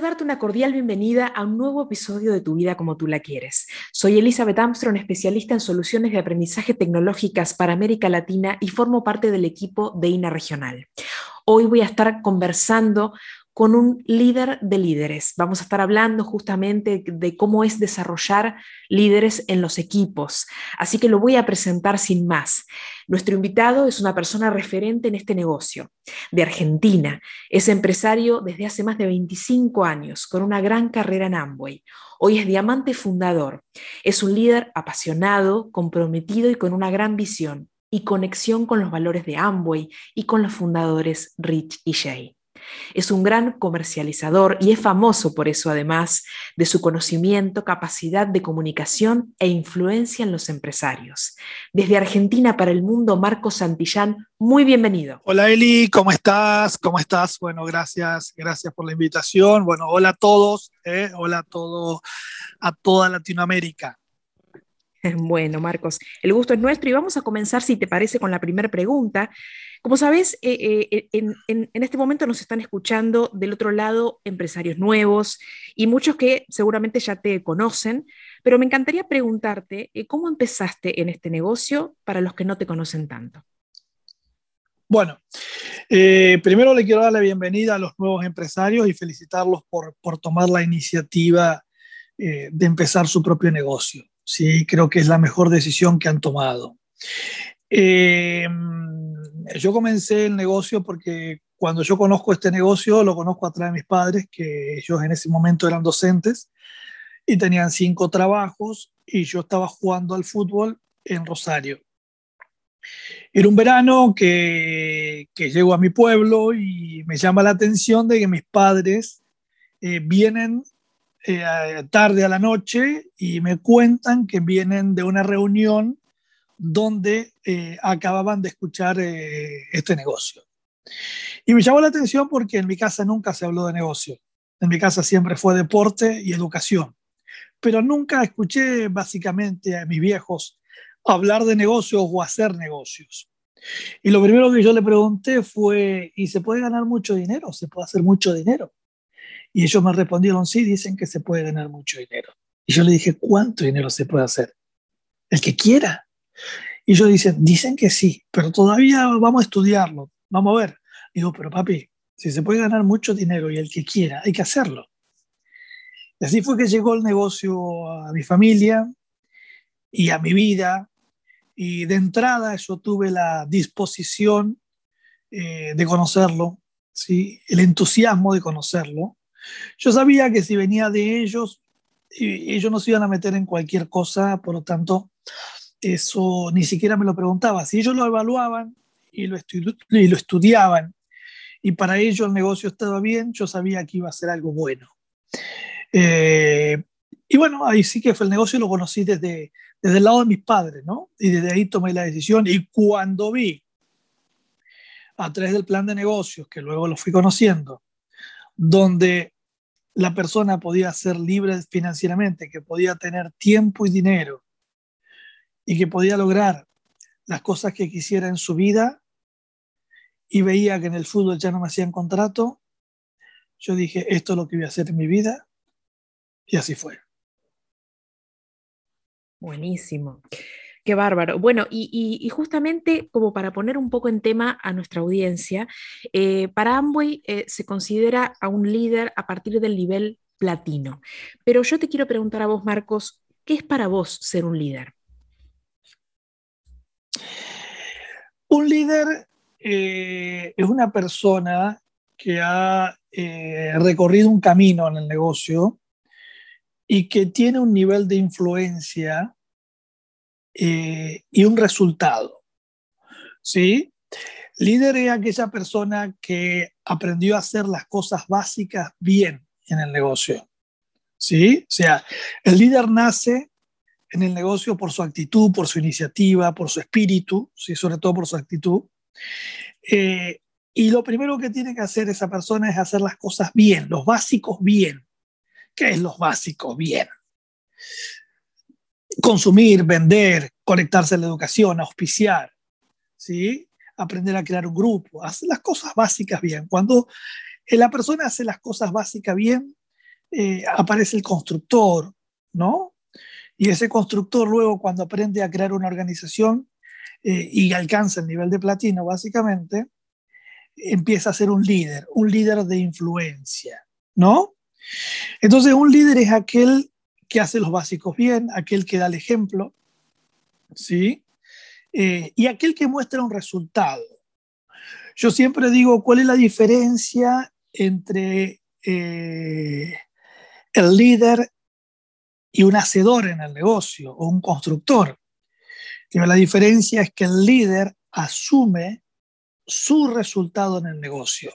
Quiero darte una cordial bienvenida a un nuevo episodio de Tu vida como tú la quieres. Soy Elizabeth Armstrong, especialista en soluciones de aprendizaje tecnológicas para América Latina y formo parte del equipo de INA Regional. Hoy voy a estar conversando con un líder de líderes. Vamos a estar hablando justamente de cómo es desarrollar líderes en los equipos. Así que lo voy a presentar sin más. Nuestro invitado es una persona referente en este negocio, de Argentina. Es empresario desde hace más de 25 años, con una gran carrera en Amway. Hoy es diamante fundador. Es un líder apasionado, comprometido y con una gran visión y conexión con los valores de Amway y con los fundadores Rich y Jay. Es un gran comercializador y es famoso por eso, además de su conocimiento, capacidad de comunicación e influencia en los empresarios. Desde Argentina para el mundo, Marco Santillán, muy bienvenido. Hola Eli, ¿cómo estás? ¿Cómo estás? Bueno, gracias, gracias por la invitación. Bueno, hola a todos, ¿eh? hola a todo, a toda Latinoamérica. Bueno, Marcos, el gusto es nuestro y vamos a comenzar, si te parece, con la primera pregunta. Como sabes, eh, eh, en, este momento nos están escuchando del otro lado empresarios nuevos y muchos que seguramente ya te conocen, pero me encantaría preguntarte, eh, ¿cómo empezaste en este negocio para los que no te conocen tanto? Bueno, primero le quiero dar la bienvenida a los nuevos empresarios y felicitarlos por, por tomar la iniciativa de empezar su propio negocio. Sí, creo que es la mejor decisión que han tomado. Eh, yo comencé el negocio porque cuando yo conozco este negocio, lo conozco a través de mis padres, que ellos en ese momento eran docentes y tenían cinco trabajos y yo estaba jugando al fútbol en Rosario. Era un verano que, que llego a mi pueblo y me llama la atención de que mis padres eh, vienen eh, tarde a la noche y me cuentan que vienen de una reunión donde eh, acababan de escuchar eh, este negocio. Y me llamó la atención porque en mi casa nunca se habló de negocio. En mi casa siempre fue deporte y educación. Pero nunca escuché básicamente a mis viejos hablar de negocios o hacer negocios. Y lo primero que yo le pregunté fue, ¿y se puede ganar mucho dinero? ¿Se puede hacer mucho dinero? Y ellos me respondieron, sí, dicen que se puede ganar mucho dinero. Y yo le dije, ¿cuánto dinero se puede hacer? El que quiera. Y ellos dicen, dicen que sí, pero todavía vamos a estudiarlo, vamos a ver. digo, pero papi, si se puede ganar mucho dinero y el que quiera, hay que hacerlo. Y así fue que llegó el negocio a mi familia y a mi vida. Y de entrada yo tuve la disposición eh, de conocerlo, ¿sí? el entusiasmo de conocerlo. Yo sabía que si venía de ellos, ellos no se iban a meter en cualquier cosa, por lo tanto, eso ni siquiera me lo preguntaba. Si ellos lo evaluaban y lo, y lo estudiaban y para ellos el negocio estaba bien, yo sabía que iba a ser algo bueno. Eh, y bueno, ahí sí que fue el negocio, lo conocí desde, desde el lado de mis padres, ¿no? Y desde ahí tomé la decisión. Y cuando vi, a través del plan de negocios, que luego lo fui conociendo, donde la persona podía ser libre financieramente, que podía tener tiempo y dinero y que podía lograr las cosas que quisiera en su vida y veía que en el fútbol ya no me hacían contrato, yo dije, esto es lo que voy a hacer en mi vida y así fue. Buenísimo. Qué bárbaro. Bueno, y, justamente como para poner un poco en tema a nuestra audiencia, eh, para Amway eh, se considera a un líder a partir del nivel platino. Pero yo te quiero preguntar a vos, Marcos, ¿qué es para vos ser un líder? Un líder eh, es una persona que ha eh, recorrido un camino en el negocio y que tiene un nivel de influencia eh, y un resultado. ¿Sí? Líder es aquella persona que aprendió a hacer las cosas básicas bien en el negocio. ¿Sí? O sea, el líder nace en el negocio por su actitud, por su iniciativa, por su espíritu, ¿sí? sobre todo por su actitud. Eh, y lo primero que tiene que hacer esa persona es hacer las cosas bien, los básicos bien. ¿Qué es los básicos bien? Consumir, vender, conectarse a la educación, auspiciar, ¿sí? aprender a crear un grupo, hacer las cosas básicas bien. Cuando la persona hace las cosas básicas bien, eh, aparece el constructor, ¿no? Y ese constructor luego cuando aprende a crear una organización eh, y alcanza el nivel de platino, básicamente, empieza a ser un líder, un líder de influencia, ¿no? Entonces, un líder es aquel que hace los básicos bien, aquel que da el ejemplo, ¿sí? Eh, y aquel que muestra un resultado. Yo siempre digo, ¿cuál es la diferencia entre eh, el líder y un hacedor en el negocio o un constructor? la diferencia es que el líder asume su resultado en el negocio.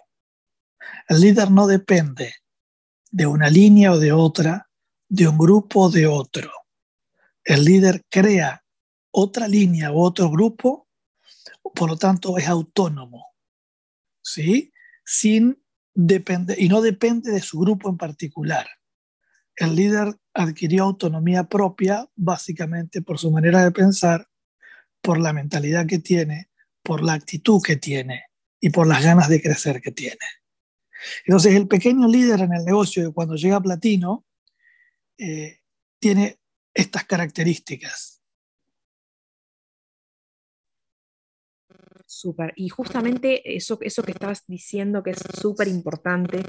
El líder no depende de una línea o de otra, de un grupo o de otro. El líder crea otra línea u otro grupo, por lo tanto es autónomo, ¿sí? Sin depender, y no depende de su grupo en particular. El líder adquirió autonomía propia básicamente por su manera de pensar, por la mentalidad que tiene por la actitud que tiene y por las ganas de crecer que tiene. Entonces, el pequeño líder en el negocio, cuando llega a platino, eh, tiene estas características. Súper. Y justamente eso, eso que estabas diciendo que es súper importante,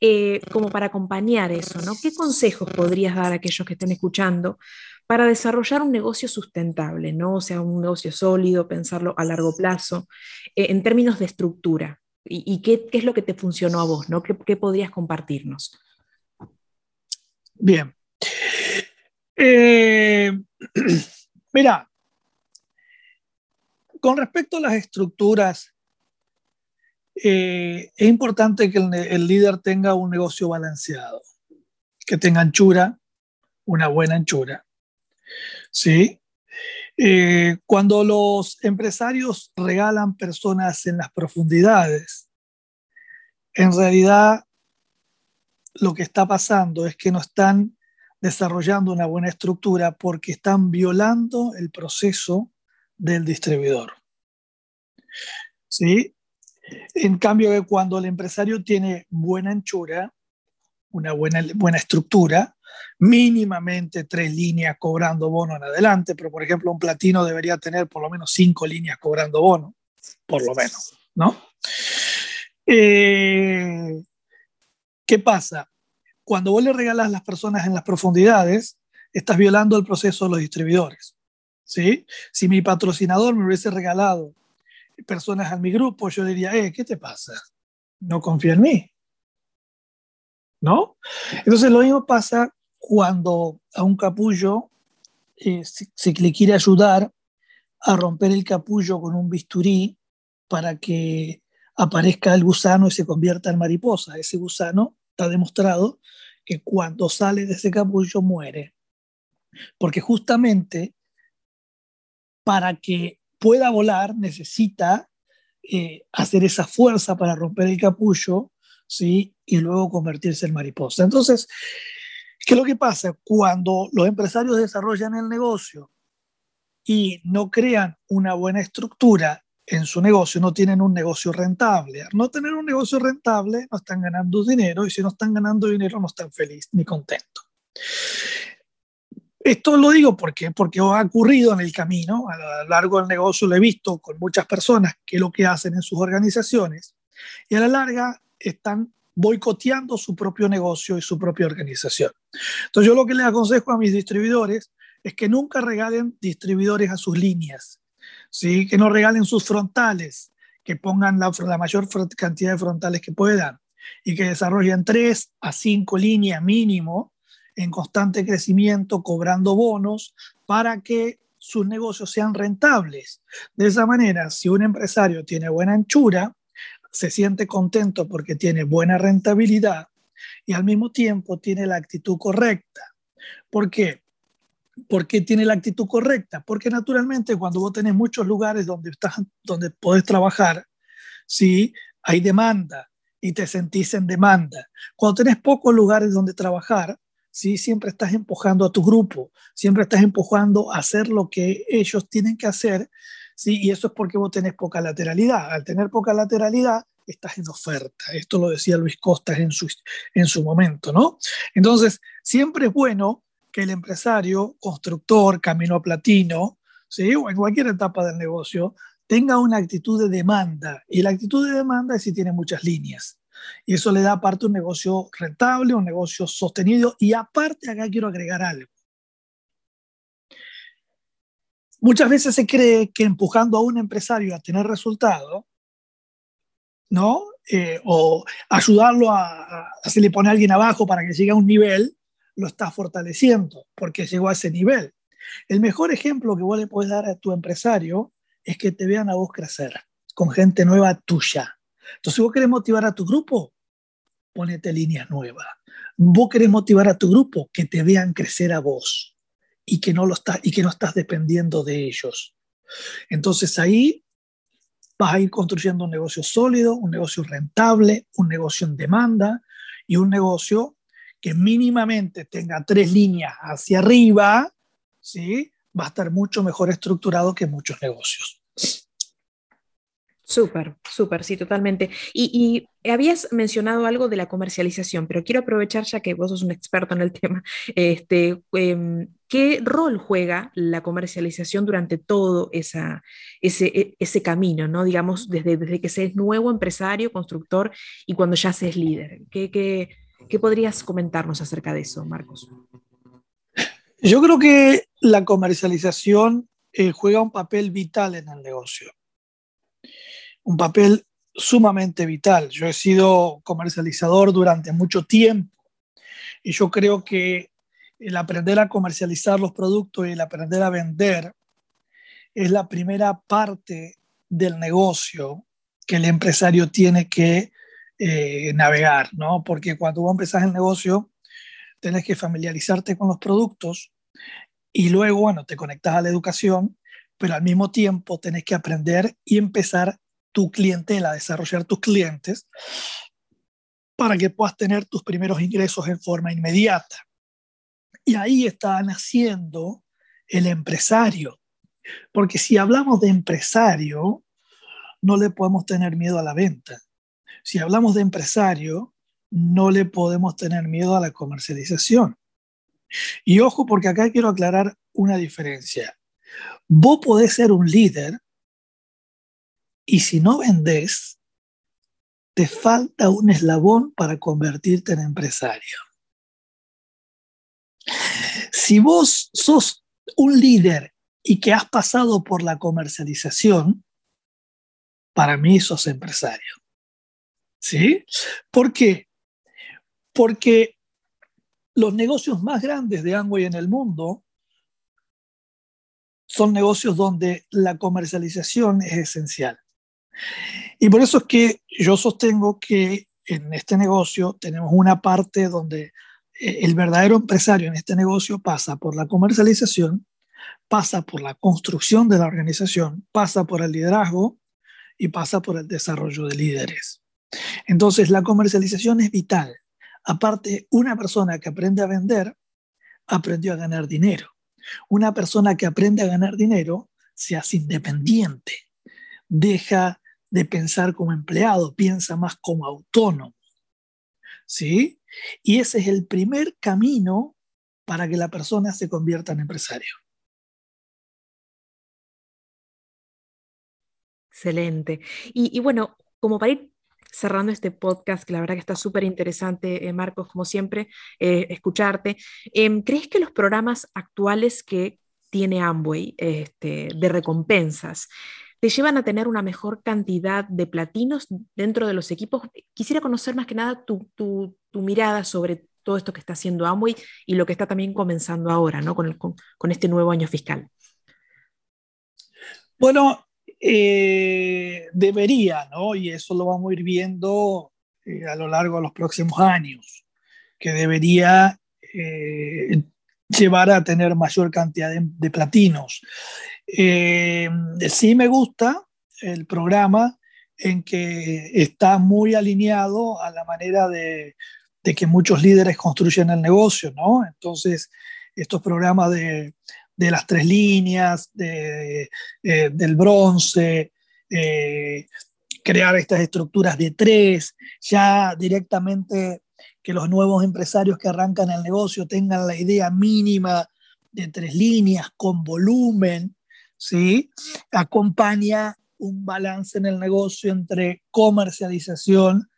eh, como para acompañar eso, ¿no? ¿Qué consejos podrías dar a aquellos que estén escuchando para desarrollar un negocio sustentable, ¿no? O sea, un negocio sólido, pensarlo a largo plazo, eh, en términos de estructura. ¿Y, qué, es lo que te funcionó a vos, ¿no? ¿Qué, podrías compartirnos? Bien. Eh, mira, con respecto a las estructuras, eh, es importante que el, líder tenga un negocio balanceado, que tenga anchura, una buena anchura, ¿sí? Eh, cuando los empresarios regalan personas en las profundidades, en realidad lo que está pasando es que no están desarrollando una buena estructura porque están violando el proceso del distribuidor. ¿Sí? En cambio, cuando el empresario tiene buena anchura, una buena, buena estructura, mínimamente tres líneas cobrando bono en adelante, pero por ejemplo un platino debería tener por lo menos cinco líneas cobrando bono, por lo menos, ¿no? Eh, ¿Qué pasa? Cuando vos le regalas las personas en las profundidades, estás violando el proceso de los distribuidores. ¿Sí? Si mi patrocinador me hubiese regalado personas a mi grupo, yo diría, eh, ¿qué te pasa? No confía en mí. ¿No? Entonces lo mismo pasa cuando a un capullo eh, se, le quiere ayudar a romper el capullo con un bisturí para que aparezca el gusano y se convierta en mariposa. Ese gusano está demostrado que cuando sale de ese capullo muere. Porque justamente para que pueda volar necesita eh, hacer esa fuerza para romper el capullo ¿sí? y luego convertirse en mariposa. Entonces, ¿Qué es lo que pasa? Cuando los empresarios desarrollan el negocio y no crean una buena estructura en su negocio, no tienen un negocio rentable. Al no tener un negocio rentable, no están ganando dinero y si no están ganando dinero, no están felices ni contentos. Esto lo digo porque, porque ha ocurrido en el camino, a lo largo del negocio lo he visto con muchas personas que lo que hacen en sus organizaciones y a la larga están boicoteando su propio negocio y su propia organización. Entonces yo lo que les aconsejo a mis distribuidores es que nunca regalen distribuidores a sus líneas, ¿sí? que no regalen sus frontales, que pongan la, la mayor cantidad de frontales que puedan y que desarrollen tres a cinco líneas mínimo en constante crecimiento, cobrando bonos para que sus negocios sean rentables. De esa manera, si un empresario tiene buena anchura, se siente contento porque tiene buena rentabilidad y al mismo tiempo tiene la actitud correcta. ¿Por qué? ¿Por qué tiene la actitud correcta? Porque naturalmente cuando vos tenés muchos lugares donde, estás, donde podés trabajar, ¿sí? hay demanda y te sentís en demanda. Cuando tenés pocos lugares donde trabajar, ¿sí? siempre estás empujando a tu grupo, siempre estás empujando a hacer lo que ellos tienen que hacer, ¿sí? y eso es porque vos tenés poca lateralidad. Al tener poca lateralidad, estás en oferta. Esto lo decía Luis Costas en su, en su momento, ¿no? Entonces, siempre es bueno que el empresario, constructor, camino a platino, ¿sí? o en cualquier etapa del negocio, tenga una actitud de demanda. Y la actitud de demanda es si tiene muchas líneas. Y eso le da aparte un negocio rentable, un negocio sostenido. Y aparte, acá quiero agregar algo. Muchas veces se cree que empujando a un empresario a tener resultado, ¿no? Eh, o ayudarlo a, a, si le pone a alguien abajo para que llegue a un nivel, lo está fortaleciendo porque llegó a ese nivel. El mejor ejemplo que vos le puedes dar a tu empresario es que te vean a vos crecer con gente nueva tuya. Entonces, si vos querés motivar a tu grupo, ponete líneas nuevas. Vos querés motivar a tu grupo, que te vean crecer a vos y que no, lo estás, y que no estás dependiendo de ellos. Entonces ahí vas a ir construyendo un negocio sólido, un negocio rentable, un negocio en demanda y un negocio que mínimamente tenga tres líneas hacia arriba, ¿sí? va a estar mucho mejor estructurado que muchos negocios. Súper, súper, sí, totalmente. Y, habías mencionado algo de la comercialización, pero quiero aprovechar ya que vos sos un experto en el tema. Este, em, ¿Qué rol juega la comercialización durante todo esa, ese, e, ese camino, ¿no? digamos, desde, desde que se es nuevo empresario, constructor y cuando ya se es líder? ¿Qué, qué, ¿Qué podrías comentarnos acerca de eso, Marcos? Yo creo que la comercialización eh, juega un papel vital en el negocio. Un papel sumamente vital. Yo he sido comercializador durante mucho tiempo y yo creo que el aprender a comercializar los productos y el aprender a vender es la primera parte del negocio que el empresario tiene que eh, navegar, ¿no? Porque cuando vos empezás el negocio, tenés que familiarizarte con los productos y luego, bueno, te conectas a la educación, pero al mismo tiempo tenés que aprender y empezar tu clientela, desarrollar tus clientes para que puedas tener tus primeros ingresos en forma inmediata. Y ahí está naciendo el empresario. Porque si hablamos de empresario, no le podemos tener miedo a la venta. Si hablamos de empresario, no le podemos tener miedo a la comercialización. Y ojo, porque acá quiero aclarar una diferencia. Vos podés ser un líder y si no vendés, te falta un eslabón para convertirte en empresario. Si vos sos un líder y que has pasado por la comercialización, para mí sos empresario. ¿Sí? ¿Por qué? Porque los negocios más grandes de Amway en el mundo son negocios donde la comercialización es esencial. Y por eso es que yo sostengo que en este negocio tenemos una parte donde eh, el verdadero empresario en este negocio pasa por la comercialización, pasa por la construcción de la organización, pasa por el liderazgo y pasa por el desarrollo de líderes. Entonces, la comercialización es vital. Aparte, una persona que aprende a vender, aprendió a ganar dinero. Una persona que aprende a ganar dinero se hace independiente, deja de pensar como empleado, piensa más como autónomo. ¿Sí? Y ese es el primer camino para que la persona se convierta en empresario. Excelente. Y, bueno, como para ir cerrando este podcast, que la verdad que está súper interesante, eh, Marcos, como siempre, eh, escucharte. Em, ¿Crees que los programas actuales que tiene Amway este, de recompensas te llevan a tener una mejor cantidad de platinos dentro de los equipos? Quisiera conocer más que nada tu, mirada sobre todo esto que está haciendo Amway y lo que está también comenzando ahora, ¿no? Con este nuevo año fiscal. Bueno, eh, debería, ¿no? Y eso lo vamos a ir viendo eh, a lo largo de los próximos años, que debería, eh, llevar a tener mayor cantidad de, platinos. Eh, sí me gusta el programa en que está muy alineado a la manera de, que muchos líderes construyen el negocio, ¿no? Entonces, estos programas de, las tres líneas, de, eh, del bronce, eh, crear estas estructuras de tres, ya directamente que los nuevos empresarios que arrancan el negocio tengan la idea mínima de tres líneas con volumen, ¿sí? Acompaña un balance en el negocio entre comercialización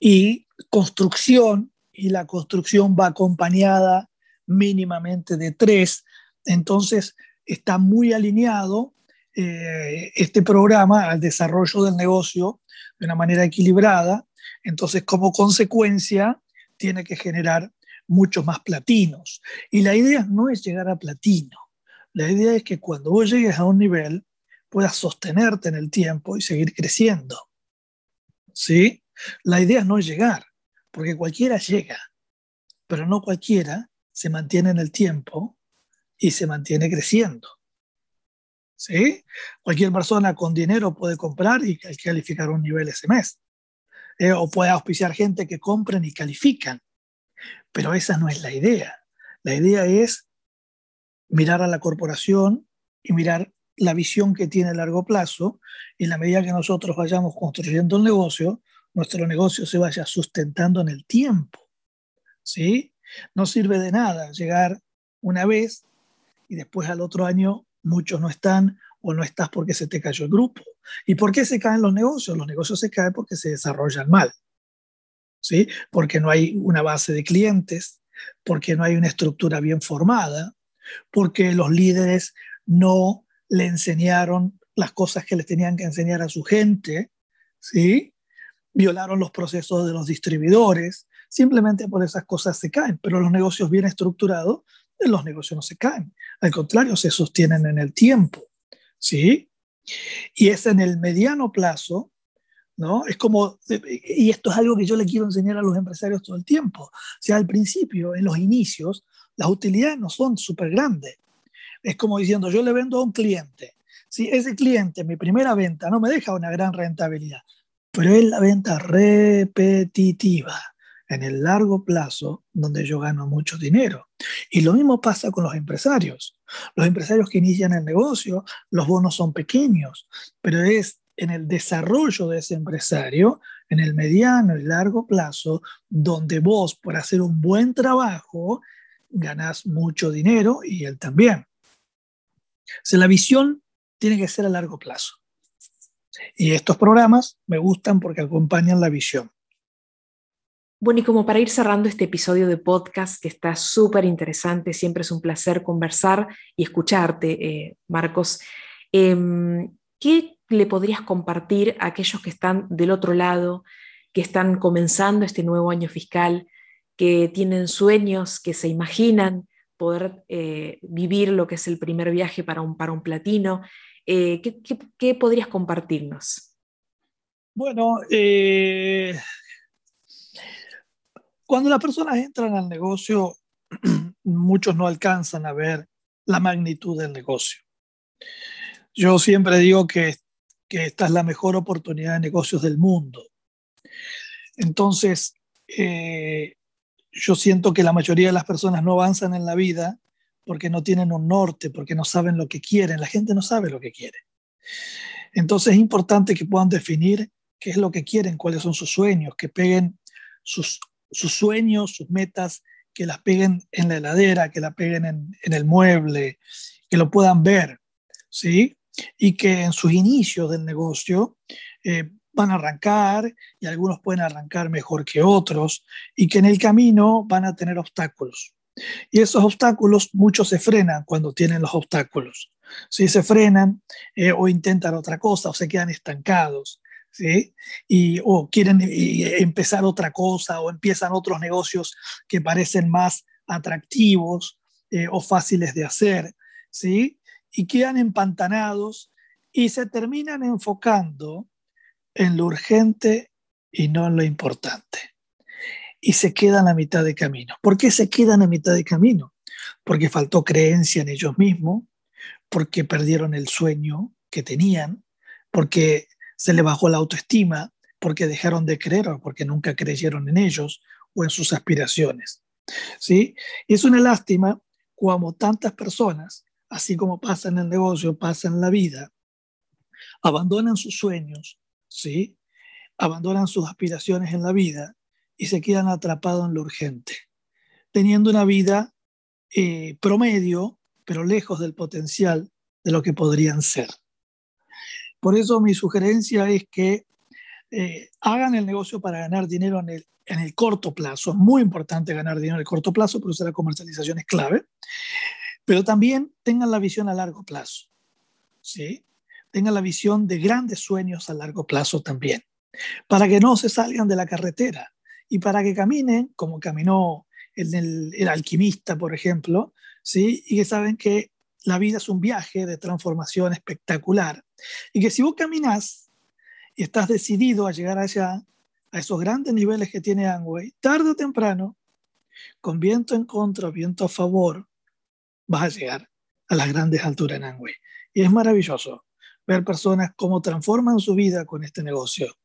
y construcción, y la construcción va acompañada mínimamente de tres. Entonces, está muy alineado eh, este programa al desarrollo del negocio de una manera equilibrada. Entonces, como consecuencia, tiene que generar muchos más platinos. Y la idea no es llegar a platino. La idea es que cuando vos llegues a un nivel, puedas sostenerte en el tiempo y seguir creciendo. ¿Sí? La idea no es llegar, porque cualquiera llega, pero no cualquiera se mantiene en el tiempo y se mantiene creciendo. ¿Sí? Cualquier persona con dinero puede comprar y calificar un nivel ese mes. Eh, o puede auspiciar gente que compren y califican. Pero esa no es la idea. La idea es mirar a la corporación y mirar la visión que tiene a largo plazo y en la medida que nosotros vayamos construyendo el negocio, nuestro negocio se vaya sustentando en el tiempo. ¿Sí? No sirve de nada llegar una vez y después al otro año muchos no están o no estás porque se te cayó el grupo. ¿Y por qué se caen los negocios? Los negocios se caen porque se desarrollan mal. ¿Sí? Porque no hay una base de clientes, porque no hay una estructura bien formada, porque los líderes no le enseñaron las cosas que les tenían que enseñar a su gente, ¿sí? Violaron los procesos de los distribuidores, simplemente por esas cosas se caen, pero los negocios bien estructurados, los negocios no se caen, al contrario, se sostienen en el tiempo, ¿sí? Y es en el mediano plazo, ¿no? Es como, y esto es algo que yo le quiero enseñar a los empresarios todo el tiempo, o sea, al principio, en los inicios, las utilidades no son súper grandes, es como diciendo, yo le vendo a un cliente. Si ese cliente, mi primera venta, no me deja una gran rentabilidad, pero es la venta repetitiva en el largo plazo donde yo gano mucho dinero. Y lo mismo pasa con los empresarios. Los empresarios que inician el negocio, los bonos son pequeños, pero es en el desarrollo de ese empresario, en el mediano y largo plazo, donde vos, por hacer un buen trabajo, ganás mucho dinero y él también. O la visión tiene que ser a largo plazo. Y estos programas me gustan porque acompañan la visión. Bueno, y como para ir cerrando este episodio de podcast que está súper interesante, siempre es un placer conversar y escucharte, eh, Marcos. Em, ¿Qué le podrías compartir a aquellos que están del otro lado, que están comenzando este nuevo año fiscal, que tienen sueños, que se imaginan poder eh, vivir lo que es el primer viaje para un, para un platino. Eh, ¿qué, podrías compartirnos? Bueno, cuando las personas entran al negocio, muchos no alcanzan a ver la magnitud del negocio. Yo siempre digo que, que esta es la mejor oportunidad de negocios del mundo. Entonces, yo siento que la mayoría de las personas no avanzan en la vida porque no tienen un norte, porque no saben lo que quieren. La gente no sabe lo que quiere. Entonces es importante que puedan definir qué es lo que quieren, cuáles son sus sueños, que peguen sus, sus sueños, sus metas, que las peguen en la heladera, que la peguen en, en el mueble, que lo puedan ver, ¿sí? Y que en sus inicios del negocio eh, van a arrancar y algunos pueden arrancar mejor que otros y que en el camino van a tener obstáculos. Y esos obstáculos, muchos se frenan cuando tienen los obstáculos. Si se frenan eh, o intentan otra cosa o se quedan estancados, ¿sí? Y, o quieren empezar otra cosa o empiezan otros negocios que parecen más atractivos eh, o fáciles de hacer, ¿sí? Y quedan empantanados y se terminan enfocando en lo urgente y no en lo importante. Y se quedan a mitad de camino. ¿Por qué se quedan a mitad de camino? porque faltó creencia en ellos mismos, porque perdieron el sueño que tenían, porque se les bajó la autoestima, porque dejaron de creer o porque nunca creyeron en ellos o en sus aspiraciones. ¿Sí? Es una lástima como tantas personas, así como pasa en el negocio, pasa en la vida, abandonan sus sueños, ¿sí? abandonan sus aspiraciones en la vida y se quedan atrapados en lo urgente, teniendo una vida eh, promedio, pero lejos del potencial de lo que podrían ser. Por eso mi sugerencia es que eh, hagan el negocio para ganar dinero en el, en el corto plazo. Es muy importante ganar dinero en el corto plazo, por eso la comercialización es clave. Pero también tengan la visión a largo plazo. ¿sí? Tengan la visión de grandes sueños a largo plazo también, para que no se salgan de la carretera y para que caminen como caminó el, el, alquimista, por ejemplo, ¿sí? y que saben que la vida es un viaje de transformación espectacular y que si vos caminas y estás decidido a llegar allá, a esos grandes niveles que tiene Angway, tarde o temprano, con viento en contra, viento a favor, vas a llegar a las grandes alturas en Angway. Y es maravilloso ver personas cómo transforman su vida con este negocio.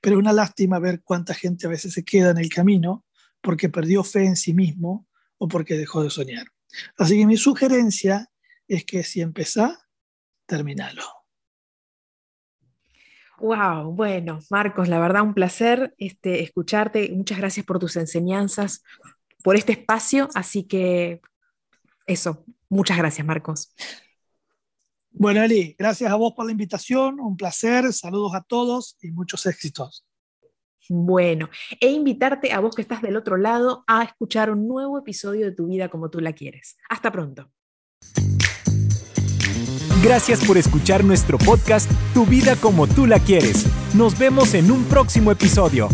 Pero es una lástima ver cuánta gente a veces se queda en el camino porque perdió fe en sí mismo o porque dejó de soñar. Así que mi sugerencia es que si empezás, terminalo. Wow, bueno, Marcos, la verdad un placer este, escucharte. Muchas gracias por tus enseñanzas, por este espacio. Así que eso, muchas gracias, Marcos. Bueno, Eli, gracias a vos por la invitación, un placer, saludos a todos y muchos éxitos. Bueno, e invitarte a vos que estás del otro lado a escuchar un nuevo episodio de Tu vida como tú la quieres. Hasta pronto. Gracias por escuchar nuestro podcast Tu vida como tú la quieres. Nos vemos en un próximo episodio.